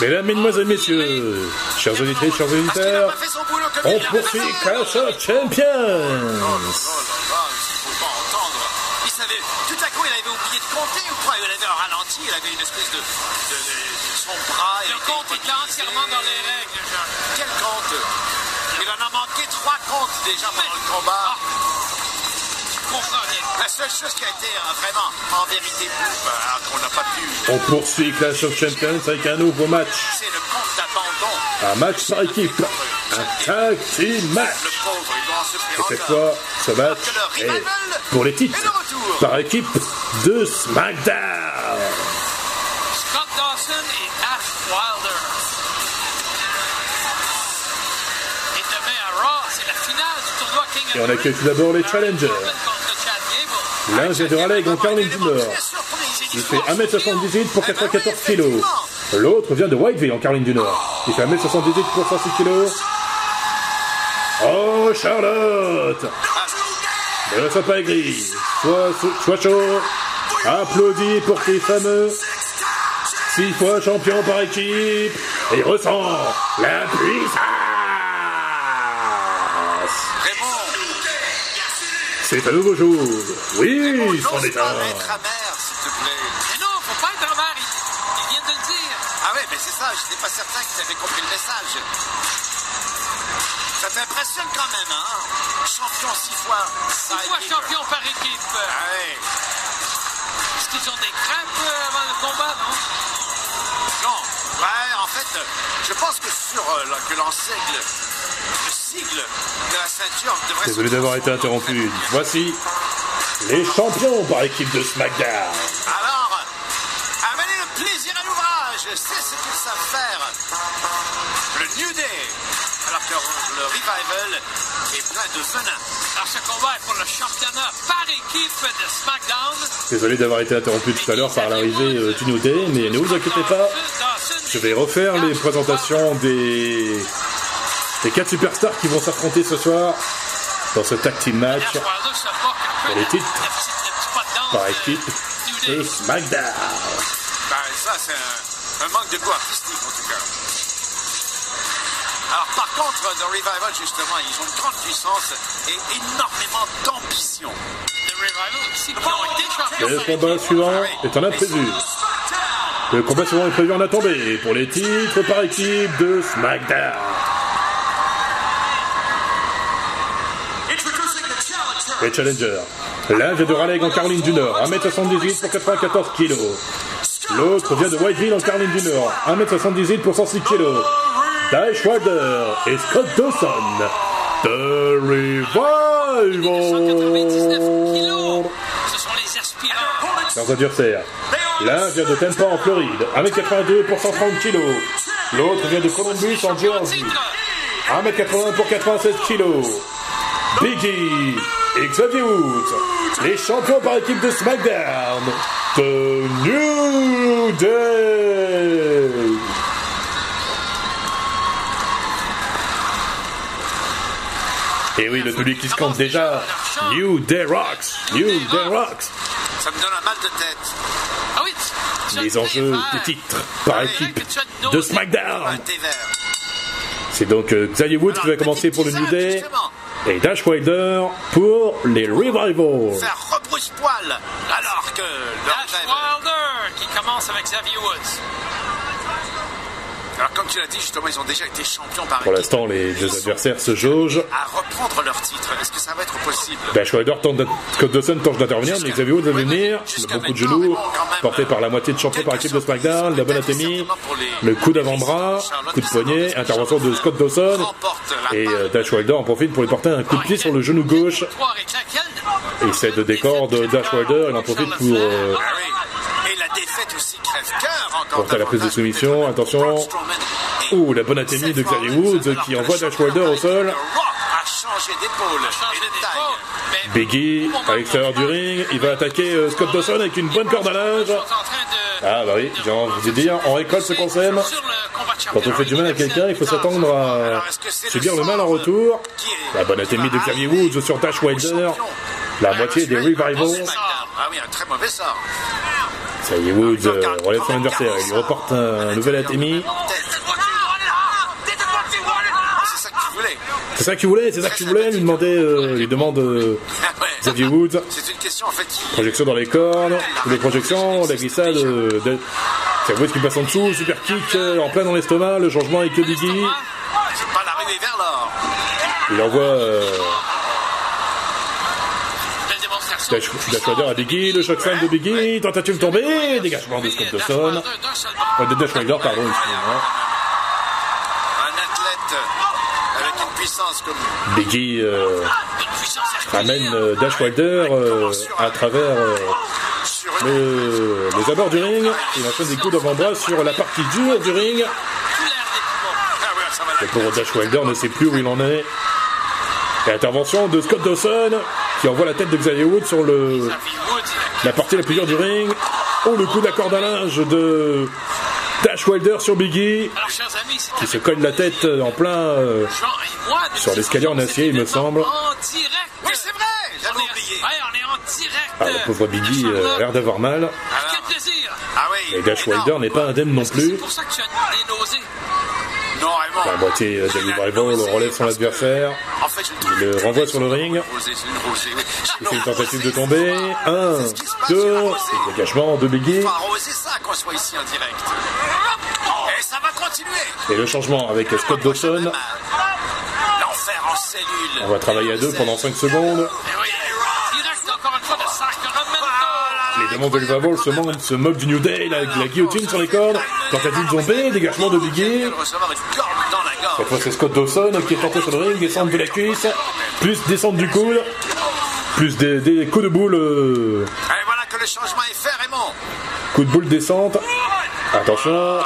Mesdames, Mesdemoiselles, Messieurs, chers auditeurs, chers auditeurs, on poursuit. Clash of Champions Oh là là, il faut pas entendre. Il savait, tout à coup, il avait oublié de compter ou quoi? Il avait un ralenti, il avait une espèce de. de, de- de- son bras. Le compte est entièrement dans les règles, Jean. Quel compte? Il en a manqué trois comptes déjà pendant le combat. La seule chose qui a été euh, vraiment, en vérité, alors qu'on n'a pas pu. On poursuit Clash of Champions avec un nouveau match. C'est le compte d'abandon. Un match par équipe. Un tag team match. Le pauvre, il Et cette fois, ce match est pour les titres par équipe de SmackDown. Scott Dawson et Ash Wilder. Et demain à Raw, c'est la finale du tournoi King of Et on accueille tout d'abord les challengers. Vient de Raleigh en Caroline du Nord. Il fait 1m78 pour 94 kg. L'autre vient de Whiteville en Caroline du Nord. Il fait 1m78 pour 106 kg. Oh Charlotte Ne sois pas aigri. Sois, sois chaud. Applaudis pour tes fameux six fois champion par équipe. Et ressens la puissance. C'est un nouveau jour. Oui, c'en est pas un. être amer, s'il te plaît. Mais non, faut pas être amer. Il, il vient de le dire. Ah ouais, mais c'est ça, je n'étais pas certain que tu avais compris le message. Ça t'impressionne quand même, hein? Champion six fois. Six fois champion par équipe. Ah ouais. Est-ce qu'ils ont des crampes euh, avant le combat, non? Non, ouais, en fait, euh, je pense que sur euh, la- que l'enseigle, Désolé d'avoir été interrompu. Voici les champions par équipe de SmackDown. Alors, amenez le plaisir à l'ouvrage, c'est ce qu'ils savent faire. Le New Day, alors que le Revival est plein de venin. Alors, ce combat est pour le championnat par équipe de SmackDown. Désolé d'avoir été interrompu tout à l'heure par l'arrivée euh, du New Day, mais ne vous inquiétez pas, je vais refaire les présentations des, des quatre superstars qui vont s'affronter ce soir dans ce tag team match Pour les titres par équipe de SmackDown. Ben, ça, c'est un, un manque de goût artistique, en tout cas. Alors, par contre, The Revival, justement, ils ont une grande puissance et énormément d'ambition. Le combat suivant est en imprévu. Le combat suivant est prévu en attendé pour les titres par équipe de SmackDown. L'un vient de Raleigh en Caroline du Nord, 1m78 pour 94 kg. L'autre vient de Whiteville en Caroline du Nord, 1m78 pour 106 kg. Wilder et Scott Dawson. The Revival. 199 kilos. Ce sont les aspirants. leurs adversaires. L'un vient de Tampa en Floride, 1m82 pour 130 kg. L'autre vient de Columbus en Géorgie, 1m80 pour 96 kg. Biggie Xavier Woods, les champions par équipe de SmackDown, The New Day. Et oui, le public qui se compte déjà. New Day Rocks, New Day Rocks. Ça me donne un mal de tête. Ah oui, Les le enjeux des titres par équipe de SmackDown. C'est donc euh, Xavier Woods qui va commencer pour le New Day et Dash Wilder pour les Revival. Faire rebrousse-poil alors que Dash Wilder qui commence avec Xavier Woods. Alors, comme tu l'as dit, justement, ils ont déjà été champions par Pour l'instant, les deux adversaires se jaugent. À reprendre leur titre. Est-ce que ça va être possible Wilder tente d'in- Scott Dawson tente d'intervenir, mais Xavier Woods va venir. Le bon coup de genou, porté par la moitié de champion par équipe de SmackDown, la bonne anatomie, le coup d'avant-bras, coup de poignet, intervention de Scott Dawson. Et euh, Dash Wilder en profite pour lui porter un coup de pied sur le genou gauche. Et c'est de décor de Dash Wilder. Il en profite pour Porte à la prise de soumission, attention. Ouh, la bonne anatomie de Xavier Woods qui envoie Dash Wilder au sol. Biggie, à l'extérieur du ring, il va attaquer euh, Scott Dawson avec une bonne corde à linge. Ah bah oui, j'ai envie de dire, on récolte ce qu'on sème. Quand on fait du mal à quelqu'un, il faut s'attendre à subir le mal en retour. La bonne anatomie de Xavier Woods sur Dash Wilder. La moitié des Revival. Ah oui, un très mauvais sort. Xavier Woods euh, relève son adversaire. Il reporte un nouvel atémi. C'est ça que tu voulais. C'est ça qu'il voulait, c'est ça qu'il voulait. Lui demander, euh, lui demande euh. Xavier Woods. C'est une question en fait qui. Projection dans les cornes, les projections, la glissade. Euh, de... Xavier Woods qui passe en dessous, super kick euh, en plein dans l'estomac. Le changement avec. C'est l'or. Il envoie euh, démonstration. Dash Dash Rider à Biggie, le choc fan de Biggie, tentative tombée, dégagement de Scott Dawson. De Dash Rider, pardon, excusez-moi. Un athlète avec une puissance comme. Biggie euh, ramène euh, Dash Wilder euh, à travers euh, le- les abords du ring. Il enchaîne des coups d'avant-bras sur la partie dure du ring. Le pauvre Dash Wilder ne sait plus où il en est. Et intervention de Scott Dawson qui envoie la tête de Xavier Wood sur le, la partie la plus dure du ring. Oh, le coup d'accord à linge de Dash Wilder sur Biggie qui se colle la tête en plein euh, Sur l'escalier en acier, il me semble. En direct. Oui, c'est vrai, On j'avais est, oublié. ouais, on est en direct. Ah, le pauvre Biggie euh, a l'air d'avoir mal. Quel plaisir. Ah oui. Et Dash. Wilder n'est pas indemne non C'est plus. pour ça que tu as des nausées. Non, Raymond. La moitié David Rival relève son adversaire. Il le renvoie sur le ring. Il fait une tentative de tomber. Un, deux, et dégagement de en direct. Et le changement avec Scott Dawson. L'enfer en cellule. On va travailler à deux pendant 5 secondes. De Sacramento. Les démons Velvavol se, mo- se moquent du New Day, la, la guillotine sur les cordes. Tentative de tomber, dégagement de Biggie. Cette fois, c'est Scott Dawson qui est tenté sur le ring, descente de la cuisse, plus descente du coude, plus des, des coups de boule, euh, voilà que le changement est fait, Raymond. coup de boule descente. Attention,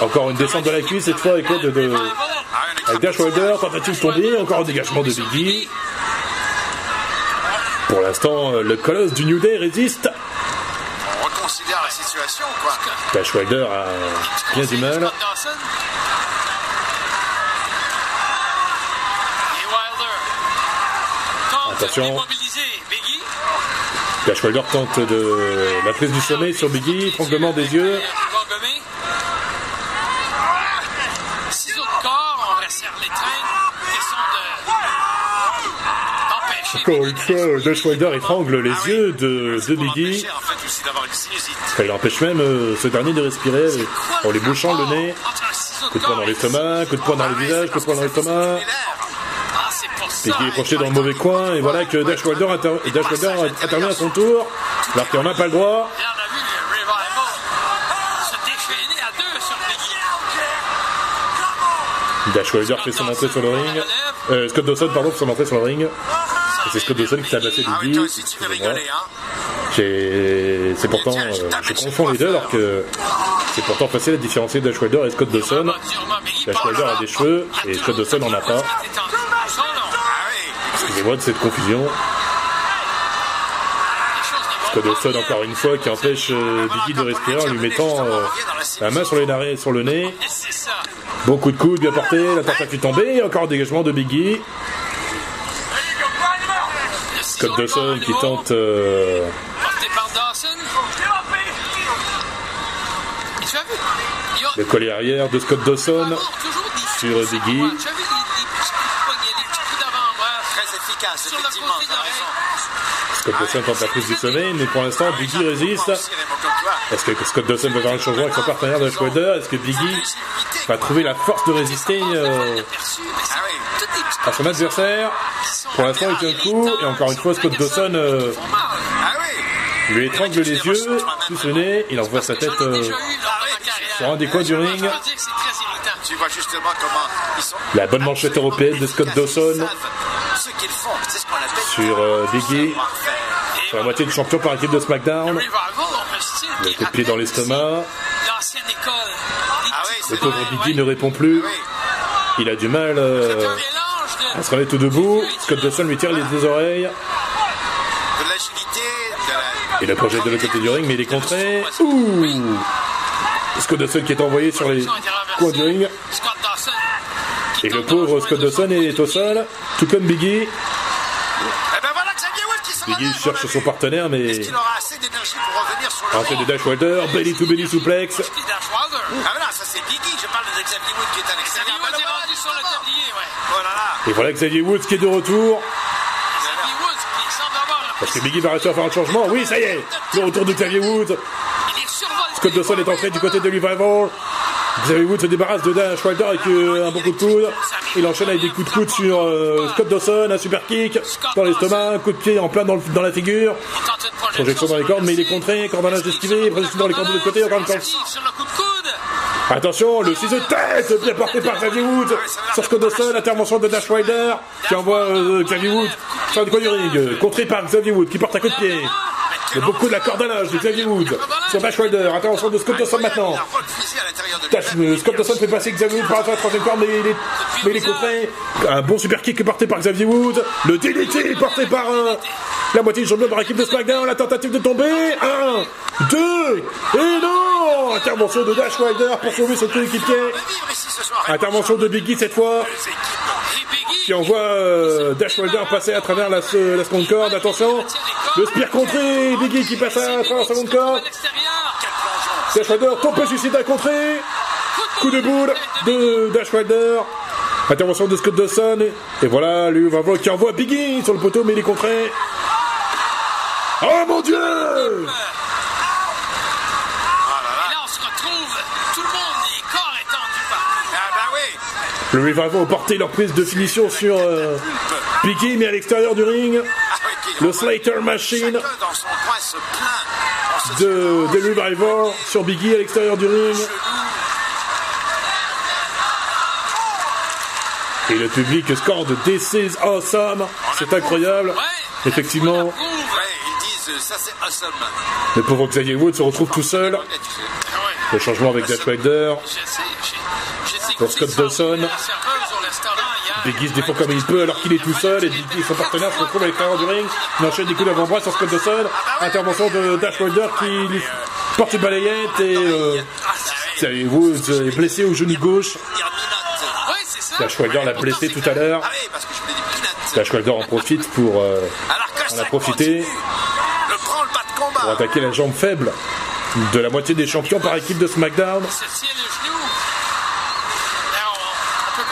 encore une descente de la cuisse, cette fois avec l'aide de, un avec Dash Wilder, tentative de encore un dégagement de Biggie. Pour l'instant, le colosse du New Day résiste. On reconsidère la situation, quoi. Dash Wilder a bien du mal. Dawson. Attention. Dash Wilder tente de la prise du sommet sur Biggie, tremblement des yeux. De de. Encore une fois, Dash Wilder étrangle les yeux de, de Biggie. Empêcher, en fait, aussi d'avoir une sinusite. Il empêche même euh, ce dernier de respirer en lui bouchant le nez. De Coup de poing dans l'estomac, coup de poing dans le visage, coup de poing dans l'estomac. Ah, ça. Biggie est projeté dans le mauvais coin et voilà que Dash Wilder, inter- Dash Wilder intervient à son tour. Alors qu'il n'en a pas le droit. Et. Dash Wilder fait son entrée sur le ring. Euh, Scott Dawson, pardon, fait son entrée sur le ring. Et c'est Scott Dawson qui tabassé Ah oui, Biggie. toi aussi, tu veux Excusez-moi. rigoler, hein. C'est pourtant, euh, je confonds les deux alors que c'est pourtant facile à différencier Dash Wilder et Scott Dawson. Dash Wilder a des cheveux et Scott Dawson n'en a pas. De cette confusion. Scott encore une fois, qui empêche euh, Biggie de respirer en lui mettant euh, la main sur les et sur le nez. Bon coup de coude, bien porté, la tentative tombée, encore un dégagement de Biggie. Scott Dawson qui tente euh, a- le collet arrière de Scott Dawson. Sur Biggie. Scott Dawson tente la prise du sommet, mais pour l'instant, Biggie résiste. Est-ce que Scott Dawson va faire un changement avec son partenaire de Wilder Est-ce que Biggie va trouver la force de résister euh, à son adversaire? Pour l'instant, il tient le coup, et encore une fois, Scott Dawson euh, lui étrangle les yeux, plus le nez, il envoie sa tête euh, sur un des coins du ring. La bonne manchette européenne de Scott Dawson sur Biggie. Sur la moitié de champion par équipe de SmackDown. Qui coup de pied dans l'estomac. Ah Le pauvre Biggie ouais. ne répond plus. Oui. Il a du mal euh, à se remettre tout debout. Scott Dawson lui tire les deux oreilles. Et le projet de l'autre côté du ring, mais il est contré. Ouh Scott Dawson qui est envoyé sur les coins du ring. Et le pauvre Scott Dawson est au sol, tout comme Biggie. Eh ben voilà Xavier Wolf qui se Biggie cherche son partenaire, mais Est-ce qu'il aura assez d'énergie pour revenir sur Entrée de Dash Wilder, belly to belly Wilder. Ah non, ça c'est Biggie, je parle de Xavier Wood qui est à l'extérieur. Xavier Woods est rendu sur le tablier, ouais. Oh là là. Et voilà Xavier Woods qui est de retour. Xavier Woods qui semble avoir Parce que Biggie va réussir à faire un changement. Oui, ça y est. Le retour de Xavier Woods. Il est survolté. Scott Dawson est entré du côté de Revival. Xavier Woods se débarrasse de Dash Wilder avec euh, un bon coup de coude. Il enchaîne avec des coups de coude sur euh, Scott Dawson, un super kick dans l'estomac, coup de pied en plein dans, la figure. Projection. Dans les cordes, mais il est contré. Cordonnage esquivé, projection dans les cordes de l'autre côté, encore une fois. Attention, le ciseau de tête bien porté par Xavier Woods sur Scott Dawson, intervention de Dash Wilder qui envoie euh, Xavier Woods sur le coin du ring, contré par Xavier Woods qui porte un coup de pied. Il beaucoup de la cordonnage de Xavier Woods sur Dash Wilder, intervention de Scott Dawson maintenant. Euh, Scott Dawson fait passer Xavier Woods par la troisième corde, mais il est, mais il est contré. Un bon super kick porté par Xavier Woods. Le DDT porté par euh, la moitié du champion par équipe de SmackDown. La tentative de tomber. Un, deux, et non Intervention de Dash Wilder pour sauver son coéquipier. Intervention de Biggie cette fois, qui envoie euh, Dash Wilder passer à travers la, se- la seconde corde. Attention, le spear contré, Biggie qui passe à travers la seconde corde. Dash Wilder tombe suicide à contrer. Coup de boule de Dash Wilder. Intervention de Scott Dawson. Et voilà, lui va voir qui envoie Biggie sur le poteau, mais il est contré. Oh mon dieu Et là, on se retrouve. Tout le monde, les corps étendus partout. Ah bah oui. Le Revival a porté leur prise de finition sur euh, Biggie, mais à l'extérieur du ring. Ah Le Slater Machine Chacun dans son coin se plaint. On se de, de Revival sur Biggie à l'extérieur du ring. Et le public scande This is awesome. C'est incroyable. Effectivement. Le pauvre Xavier Wood se retrouve tout seul. Le changement avec Dash j'ai Pour Scott Dawson. La serveuse au restaurant hier. Biggie se défend comme il peut alors qu'il est tout seul et son partenaire se retrouvent à l'extérieur du ring. Il enchaîne des coups d'avant-bras sur Scott Dawson. Intervention de Dash Wilder qui lui porte une balayette et euh. Xavier Woods est blessé au genou gauche. Ça. Dash Wilder l'a blessé tout à l'heure. Ah des peanuts. Dash Wilder en profite pour, euh, on ça a profité pour attaquer la jambe faible de la moitié des champions par équipe de SmackDown.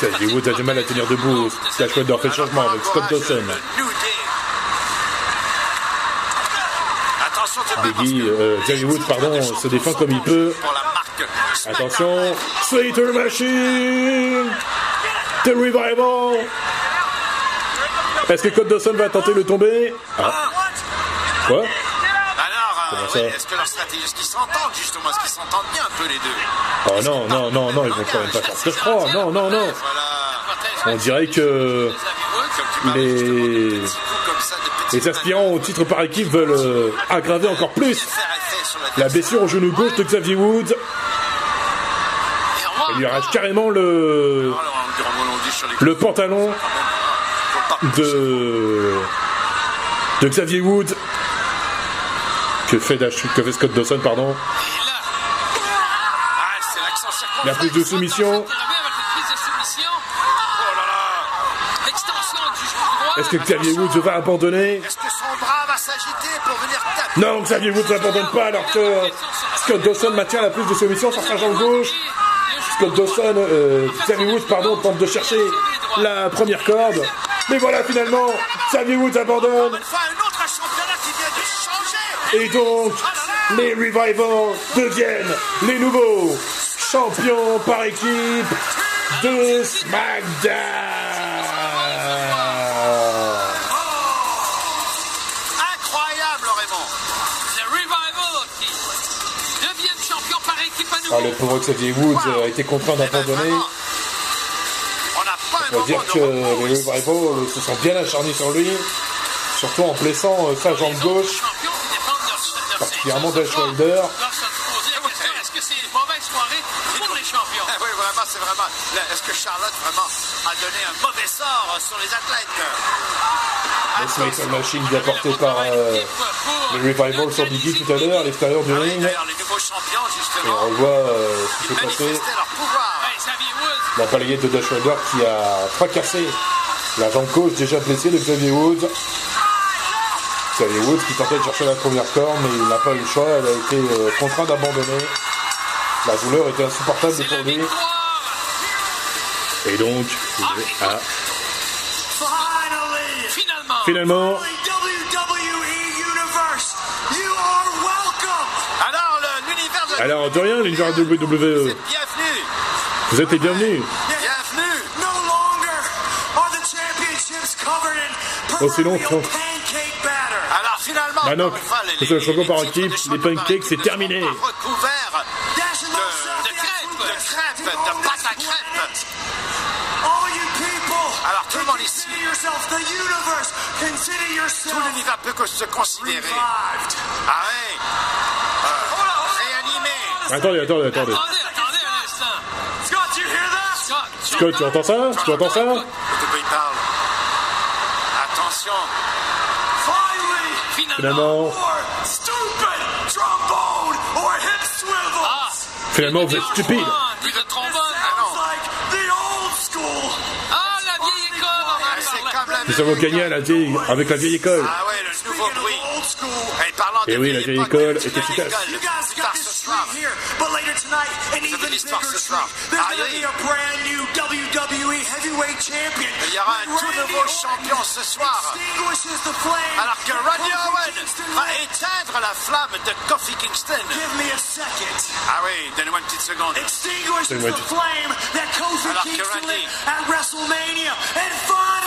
Constater Woods a du mal à tenir debout. Dash Wilder fait le changement avec Scott Dawson. Biggie, euh, Woods, pardon, se défend comme il en peut. Attention. Slater Machine The Revival Est-ce que Scott Dawson va tenter le tomber Ah, quoi Alors, euh, est-ce que leur stratégie, est-ce qu'ils s'entendent justement, est-ce qu'ils s'entendent bien un peu les deux Oh non, non, non, non, ils vont quand même pas faire ce crois. Non, non, non. On dirait que Les- de de les aspirants au titre par équipe veulent euh, aggraver encore plus la blessure au genou gauche de Xavier Woods. Il arrache carrément le, le pantalon de, de Xavier Woods que fait, que fait Scott Dawson, pardon. La prise de soumission. Est-ce que Xavier Woods va abandonner Non, Xavier Woods n'abandonne pas alors que Scott Dawson maintient la prise de soumission sur sa jambe gauche. Dawson, euh, Xavier Woods, pardon, tente de chercher la première corde. Mais voilà, finalement, Xavier Woods abandonne. Et donc, les Revival deviennent les nouveaux champions par équipe de SmackDown. À Ah, le pauvre Xavier Woods a été contraint Eh ben, d'abandonner. On va dire que les ici. Revival se sont bien acharnés sur lui, surtout en blessant euh, sa jambe gauche. Particulièrement. Dash Wilder. Est-ce que c'est une mauvaise soirée pour les champions? Ah oui, vraiment, c'est vraiment. Est-ce que Charlotte vraiment a donné un mauvais sort sur les athlètes? Le Slater Machine bien porté par euh, le Revival sur Biggie tout à l'heure à l'extérieur du Ah ring. D'ailleurs, les nouveaux champions, Et on voit euh, ce qui s'est passé. La balayette de Dash Wilder qui a fracassé la jambe gauche déjà blessée de Xavier Woods. Xavier Woods qui tentait de chercher la première corde, mais il n'a pas eu le choix. Elle a été euh, contraint d'abandonner. La douleur était insupportable pour lui. Et donc, Finally! Finalement. Alors de rien, l'univers WWE. bienvenue. Vous êtes les bienvenus. Bienvenue. No longer are the championships covered in Oh, non. pancake batter. Alors finalement, Bah fois, les, c'est le champion par équipe, les pancakes, c'est terminé. de crêpes, de crêpes, de pâte à crêpes. planet. All you people, Alors, tout le monde ici. Tout l'univers peut que se considérer. revived. Ah ouais. Euh, réanimé. Attendez, attendez, attendez. Attendez, attendez un instant. Scott, you hear that? Scott, Scott, tu entends ça? Tu entends ça? Parle Attention. Finally, Finalement. Finalement, or stupid trombone or hip swivels. Ah. finalement, vous êtes stupide. Plus de trombone. School. Ah, la vieille école, la Nous avons gagné à la vieille, avec la vieille école. Ah ouais, le nouveau bruit. Et parlant de Et oui, la vieille école est vieille efficace. Il y aura un tout nouveau champion ce soir. Alors que Randy Owen va éteindre la flamme de Kofi Kingston. Give me a second. Ah oui, donnez-moi une petite seconde. Extinguishes Donne-moi the une- flame that Kofi Alors que Kingston Randy lit at WrestleMania. And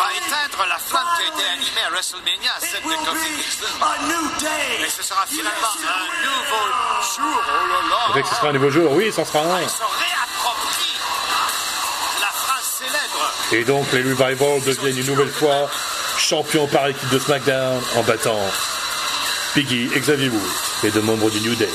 Va éteindre la flamme qui a été animée à WrestleMania, celle de Kofi Kingston. a new day. Et ce sera finalement un nouveau jour. Oh là là. Avec ce sera un nouveau jour, oui, c'en sera un. Et donc les Revivals deviennent une nouvelle fois champions par équipe de SmackDown en battant Biggie, Xavier Woods et de membres du New Day.